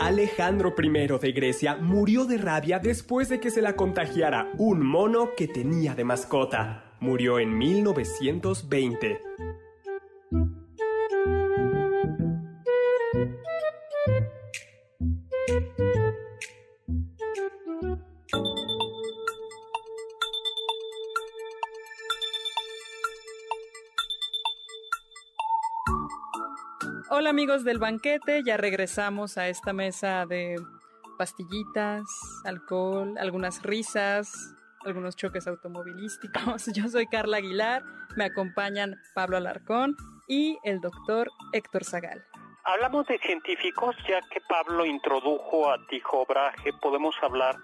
Alejandro I de Grecia murió de rabia después de que se la contagiara un mono que tenía de mascota. Murió en 1920.
Hola amigos del banquete, ya regresamos a esta mesa de pastillitas, alcohol, algunas risas, algunos choques automovilísticos. Yo soy Carla Aguilar, me acompañan Pablo Alarcón y el doctor Héctor Zagal.
Hablamos de científicos, ya que Pablo introdujo a Tijo Brahe, podemos hablar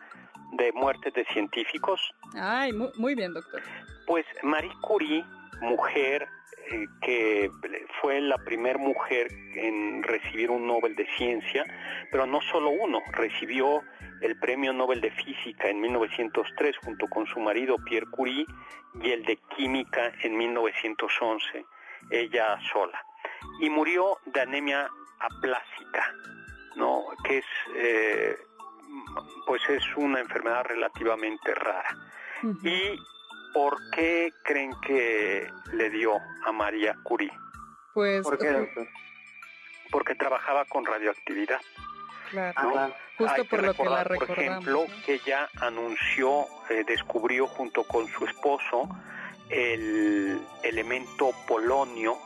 de muertes de científicos.
Ay, muy, muy bien, doctor.
Pues Marie Curie, mujer eh, que fue la primera mujer en recibir un Nobel de Ciencia, pero no solo uno, recibió el Premio Nobel de Física en 1903 junto con su marido Pierre Curie y el de Química en 1911, ella sola. Y murió de anemia aplásica, ¿no? que es, eh, pues es una enfermedad relativamente rara. Y ¿por qué creen que le dio a María Curie?
Pues
¿Por qué, doctor?
Porque trabajaba con radioactividad.
Claro, justo
Hay
por
que
lo que la
recordar, por ejemplo,
¿no?
que ella anunció, eh, descubrió junto con su esposo el elemento polonio,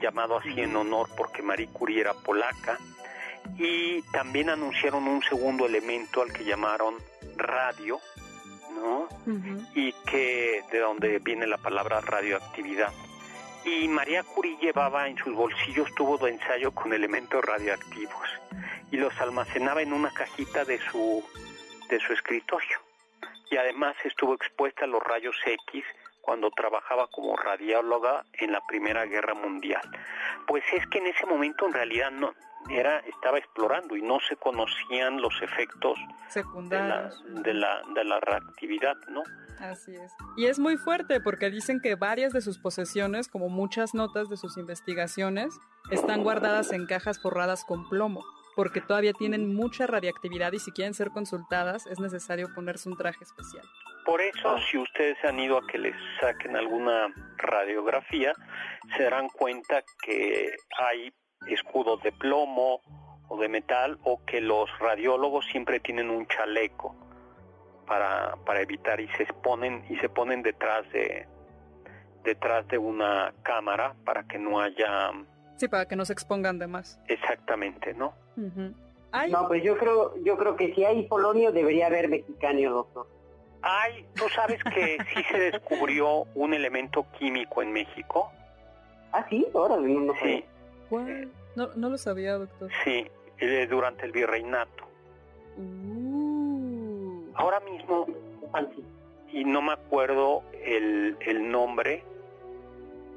llamado así en honor porque Marie Curie era polaca, y también anunciaron un segundo elemento al que llamaron radio, ¿no? Y que de donde viene la palabra radioactividad. Y María Curie llevaba en sus bolsillos tubos de ensayo con elementos radioactivos y los almacenaba en una cajita de su de su escritorio. Y además estuvo expuesta a los rayos X cuando trabajaba como radióloga en la Primera Guerra Mundial. Pues es que en ese momento en realidad no era estaba explorando y no se conocían los efectos de la,
Secundarios.
de la, de la reactividad, ¿no?
Así es. Y es muy fuerte porque dicen que varias de sus posesiones, como muchas notas de sus investigaciones, están guardadas en cajas forradas con plomo, porque todavía tienen mucha radiactividad y si quieren ser consultadas es necesario ponerse un traje especial.
Por eso, si ustedes han ido a que les saquen alguna radiografía, se darán cuenta que hay escudos de plomo o de metal o que los radiólogos siempre tienen un chaleco para, para evitar y se ponen y se ponen detrás de detrás de una cámara para que no haya
Sí, para que no se expongan de más.
exactamente, ¿no?
No, pues yo creo, yo creo que si hay polonio debería haber mexicanio, doctor.
Ay, tú sabes que sí se descubrió un elemento químico en México.
Ah, sí, ahora no.
Sí,
¿cuál? No, no lo sabía, doctor.
sí, eh, durante el virreinato.
Uh.
Ahora mismo, y no me acuerdo el, el nombre,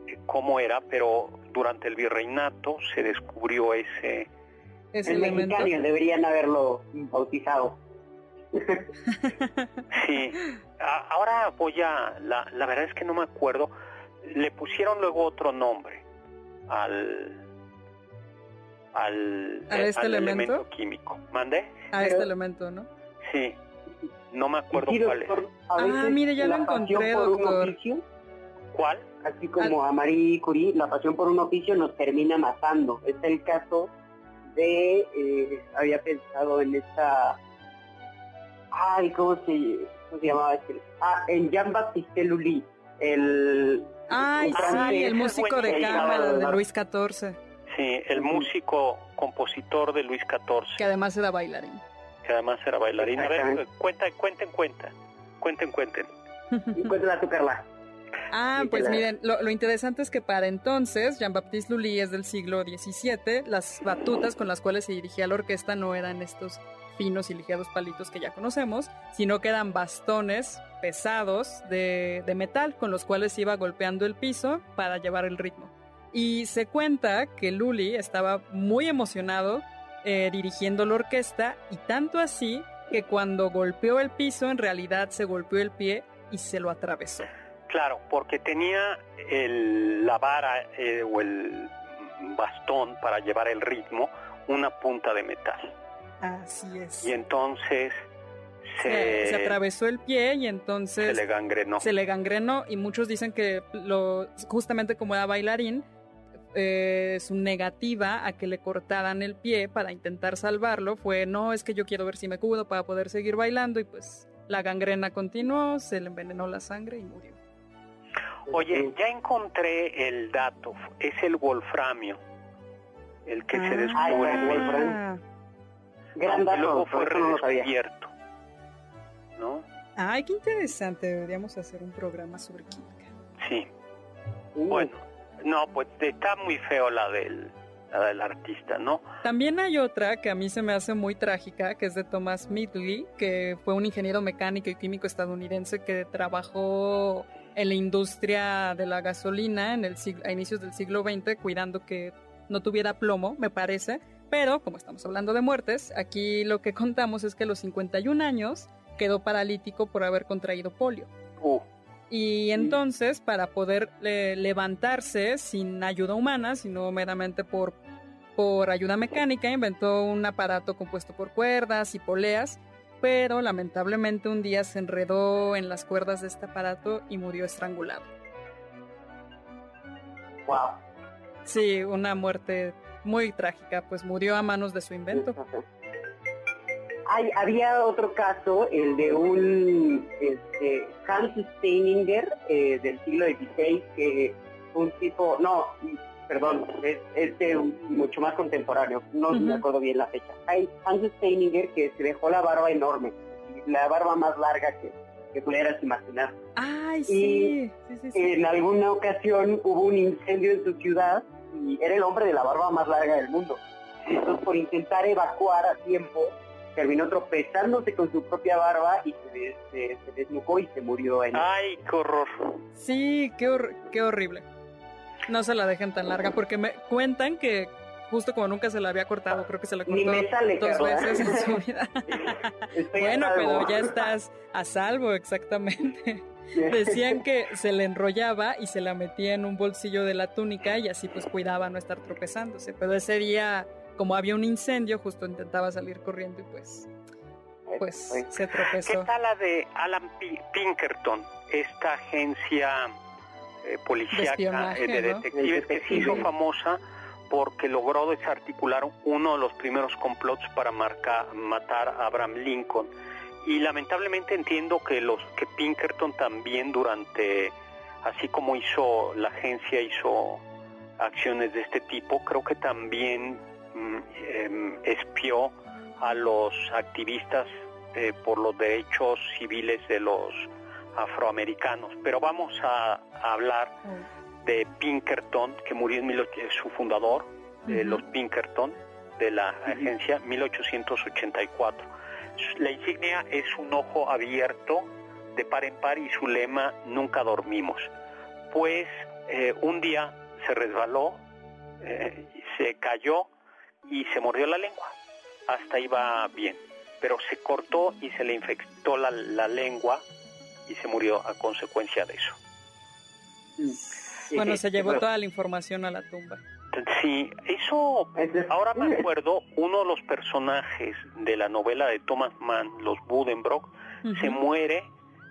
eh, cómo era, pero durante el virreinato se descubrió ese...
Ese
El
elemento.
deberían haberlo bautizado.
Sí, A- ahora voy a... La, la verdad es que no me acuerdo. Le pusieron luego otro nombre al... Al,
¿A este
al
elemento?
químico. ¿Mande?
A este
Pero-
elemento, ¿no?
Sí, no me acuerdo
Sí,
cuál es.
doctor,
Ah, mire, ya lo
la pasión
encontré,
por un
doctor.
oficio,
¿Cuál?
así como a Marie Curie, la pasión por un oficio nos termina matando. Es el caso de, eh, había pensado en esta, ay, ¿cómo se, cómo se llamaba este? Ah, en Jean-Baptiste Lully, el...
Ay, sí, el músico de cámara de Luis XIV,
Sí, el músico, compositor de Luis XIV,
que además era bailarín.
que además era bailarín. A ver, cuenta, cuenten, cuenta. Cuenten, cuenten.
Encuentra tu Carla.
Ah, pues miren, lo, lo interesante es que para entonces Jean-Baptiste Lully es del siglo XVII, las batutas con las cuales se dirigía la orquesta no eran estos finos y ligeros palitos que ya conocemos, sino que eran bastones pesados de, de metal con los cuales se iba golpeando el piso para llevar el ritmo. Y se cuenta que Lully estaba muy emocionado eh, dirigiendo la orquesta y tanto así que cuando golpeó el piso en realidad se golpeó el pie y se lo atravesó.
Claro, porque tenía el, la vara eh, o el bastón para llevar el ritmo, una punta de metal.
Así es.
Y entonces
se, se, atravesó el pie y entonces
se le gangrenó.
Se le gangrenó y muchos dicen que lo, justamente como era bailarín, eh, su negativa a que le cortaran el pie para intentar salvarlo fue no, es que yo quiero ver si me curo para poder seguir bailando y pues la gangrena continuó, se le envenenó la sangre y murió.
Oye, ya encontré el dato, es el wolframio, el que se
Ah,
descubre.
el wolframio.
ah,
Gran
y
dato,
luego fue redescubierto. ¿No?
Ay, qué interesante. Deberíamos hacer un programa sobre química.
Sí.
Uh,
Bueno, no, pues está muy feo la del, la del artista, ¿no?
También hay otra que a mí se me hace muy trágica, que es de Thomas Midgley, que fue un ingeniero mecánico y químico estadounidense que trabajó en la industria de la gasolina en el siglo- a inicios del siglo XX, cuidando que no tuviera plomo, me parece. Pero, como estamos hablando de muertes, aquí lo que contamos es que a los 51 años quedó paralítico por haber contraído polio.
Uh,
Y entonces, para poder eh, levantarse sin ayuda humana, sino meramente por, por ayuda mecánica, inventó un aparato compuesto por cuerdas y poleas, pero lamentablemente un día se enredó en las cuerdas de este aparato y murió estrangulado.
wow.
Sí, una muerte muy trágica, pues murió a manos de su invento.
Hay, había otro caso, el de un este, Hans Steininger eh, del siglo XVI, que un tipo, no, perdón, es, es de un- mucho más contemporáneo, no me acuerdo bien la fecha. Hay Hans Steininger que se dejó la barba enorme, la barba más larga que, que pudieras imaginar.
Ay, sí, sí, sí, sí.
En alguna ocasión hubo un incendio en su ciudad y era el hombre de la barba más larga del mundo. Entonces, por intentar evacuar a tiempo, terminó tropezándose con su propia barba y se, des- se- se desnucó y se murió en
ay, qué horror.
Sí, qué, hor- qué horrible. No se la dejen tan larga porque me cuentan que justo como nunca se la había cortado, creo que se la
Ni
cortó
me sale,
dos veces en su vida. Bueno, pero ya estás a salvo, exactamente. Decían que se le enrollaba y se la metía en un bolsillo de la túnica y así pues cuidaba no estar tropezándose. Pero ese día, como había un incendio, justo intentaba salir corriendo y pues, pues se
¿Qué
tropezó.
tal la de Alan Pi- Pinkerton, esta agencia eh, policíaca eh, de
¿no?
detectives que se hizo famosa porque logró desarticular uno de los primeros complots para marca- matar a Abraham Lincoln? Y lamentablemente entiendo que los que Pinkerton también durante, así como hizo la agencia, hizo acciones de este tipo, creo que también mm, em, espió a los activistas eh, por los derechos civiles de los afroamericanos. Pero vamos a, a hablar de Pinkerton, que murió en 18 su fundador, de los Pinkerton, de la agencia 1884. La insignia es un ojo abierto de par en par y su lema nunca dormimos. Pues eh, un día se resbaló, eh, se cayó y se mordió la lengua. Hasta iba bien, pero se cortó y se le infectó la, la lengua y se murió a consecuencia de eso.
Bueno, se llevó
Bueno,
toda la información a la tumba.
Sí, eso Ahora me acuerdo, uno de los personajes de la novela de Thomas Mann, los Buddenbrock, se muere.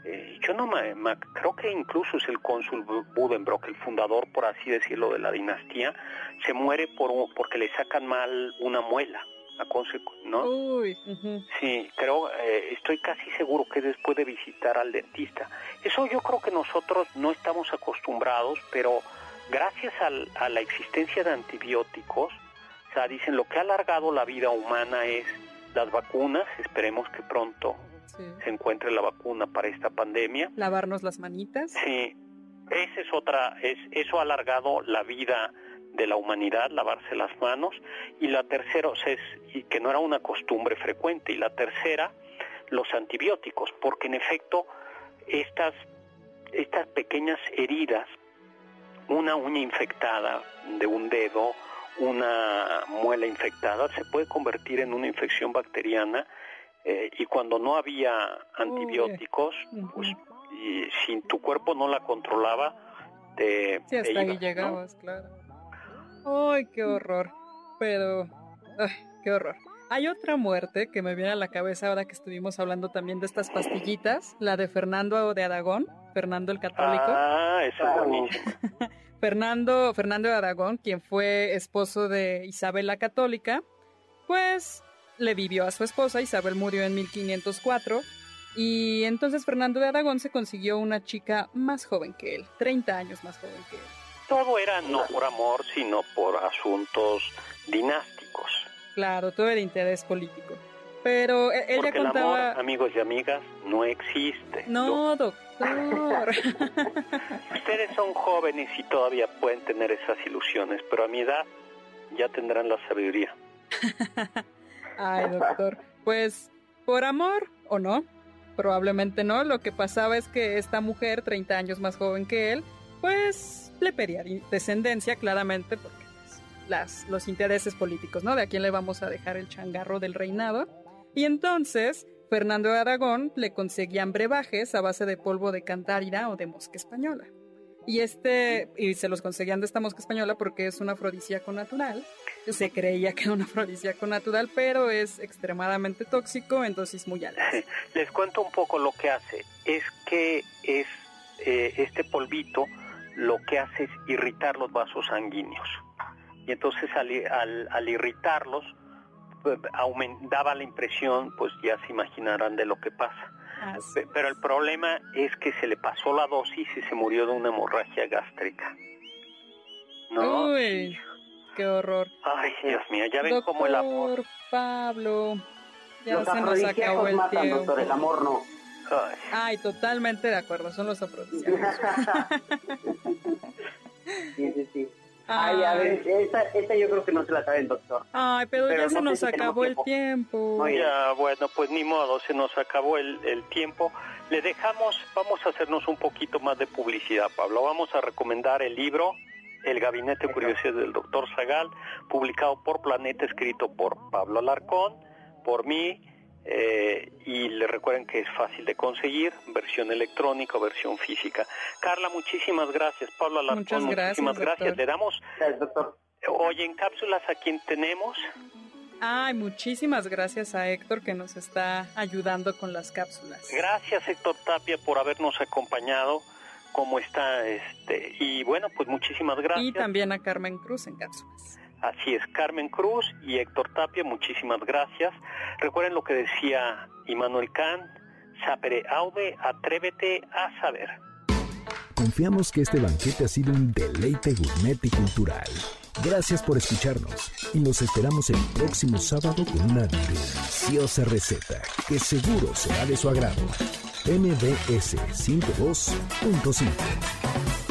Eh, yo no me, me- creo que incluso es el cónsul Bu- Buddenbrock, el fundador, por así decirlo, de la dinastía, se muere por porque le sacan mal una muela, a ¿no?
Uy.
Sí, creo, eh, estoy casi seguro que después de visitar al dentista. Eso yo creo que nosotros no estamos acostumbrados, pero gracias al- a la existencia de antibióticos, o sea, dicen lo que ha alargado la vida humana es las vacunas, esperemos que pronto
Sí.
se encuentre la vacuna para esta pandemia.
Lavarnos las manitas.
Sí, esa es otra, es, eso ha alargado la vida de la humanidad, lavarse las manos, y la tercera, o sea, es, y que no era una costumbre frecuente, y la tercera, los antibióticos, porque en efecto, estas, estas pequeñas heridas, una uña infectada de un dedo, una muela infectada, se puede convertir en una infección bacteriana, eh, y cuando no había antibióticos,
Ujú.
pues y si tu cuerpo no la controlaba, te,
Sí,
te
hasta
iba,
ahí
¿no?
llegabas, claro. Ay, qué horror. Pero, ay, qué horror. Hay otra muerte que me viene a la cabeza ahora que estuvimos hablando también de estas pastillitas, la de Fernando de Aragón, Fernando el Católico.
Ah, eso es buenísimo.
Fernando, Fernando de Aragón, quien fue esposo de Isabel la Católica, pues le vivió a su esposa, Isabel murió en 1504, y entonces Fernando de Aragón se consiguió una chica más joven que él, 30 años más joven que él.
Todo era no por amor, sino por asuntos dinásticos.
Claro, todo era interés político. Pero ella
Porque el
contaba...
amor, amigos y amigas, no existe.
No, doctor.
Ustedes son jóvenes y todavía pueden tener esas ilusiones, pero a mi edad ya tendrán la sabiduría.
Ay, doctor. Pues, por amor o no, probablemente no. Lo que pasaba es que esta mujer, 30 años más joven que él, pues le pedía descendencia, claramente, porque pues, las, los intereses políticos, ¿no? De a quién le vamos a dejar el changarro del reinado. Y entonces, Fernando de Aragón le conseguían brebajes a base de polvo de cantárida o de mosca española. Y este, y se los conseguían de esta mosca española porque es un afrodisíaco natural. Se creía que era un afrodisíaco natural, pero es extremadamente tóxico en dosis muy altas.
Les cuento un poco lo que hace. Es que es eh, este polvito lo que hace es irritar los vasos sanguíneos. Y entonces al, al, al irritarlos, pues, aument- daba la impresión, pues ya se imaginarán de lo que pasa.
Así
Pero el problema es que se le pasó la dosis y se murió de una hemorragia gástrica. ¿No?
Uy, qué horror.
Ay, Dios mío, ya ven cómo el amor.
Doctor Pablo, ya
Los
se nos acabó el
matan,
tiempo.
doctor, el amor no.
Ay,
Ay, totalmente de acuerdo, son los afrodisíacos.
sí, sí, sí. Ay, a ver, esta, esta yo creo que no se la sabe el doctor.
Ay, pero,
Pero
ya
no
se nos acabó el
tiempo.
Ya, bueno, pues ni modo, se nos acabó el, el tiempo. Le dejamos, vamos a hacernos un poquito más de publicidad, Pablo. Vamos a recomendar el libro El Gabinete de Curiosidades del Doctor Zagal, publicado por Planeta, escrito por Pablo Alarcón, por mí, eh, y le recuerden que es fácil de conseguir, versión electrónica o versión física. Carla, muchísimas gracias. Pablo Alarcón,
Muchas gracias,
muchísimas gracias.
doctor.
Le damos,
Gracias, doctor.
hoy en cápsulas a quien tenemos.
Ay, muchísimas gracias a Héctor que nos está ayudando con las cápsulas.
Gracias Héctor Tapia por habernos acompañado. ¿Cómo está? Este, y bueno, pues muchísimas gracias.
Y también a Carmen Cruz en cápsulas.
Así es, Carmen Cruz y Héctor Tapia, muchísimas gracias. Recuerden lo que decía Immanuel Kant, sapere aude, atrévete a saber.
Confiamos que este banquete ha sido un deleite gourmet y cultural. Gracias por escucharnos y nos esperamos el próximo sábado con una deliciosa receta que seguro será de su agrado. MBS 102.5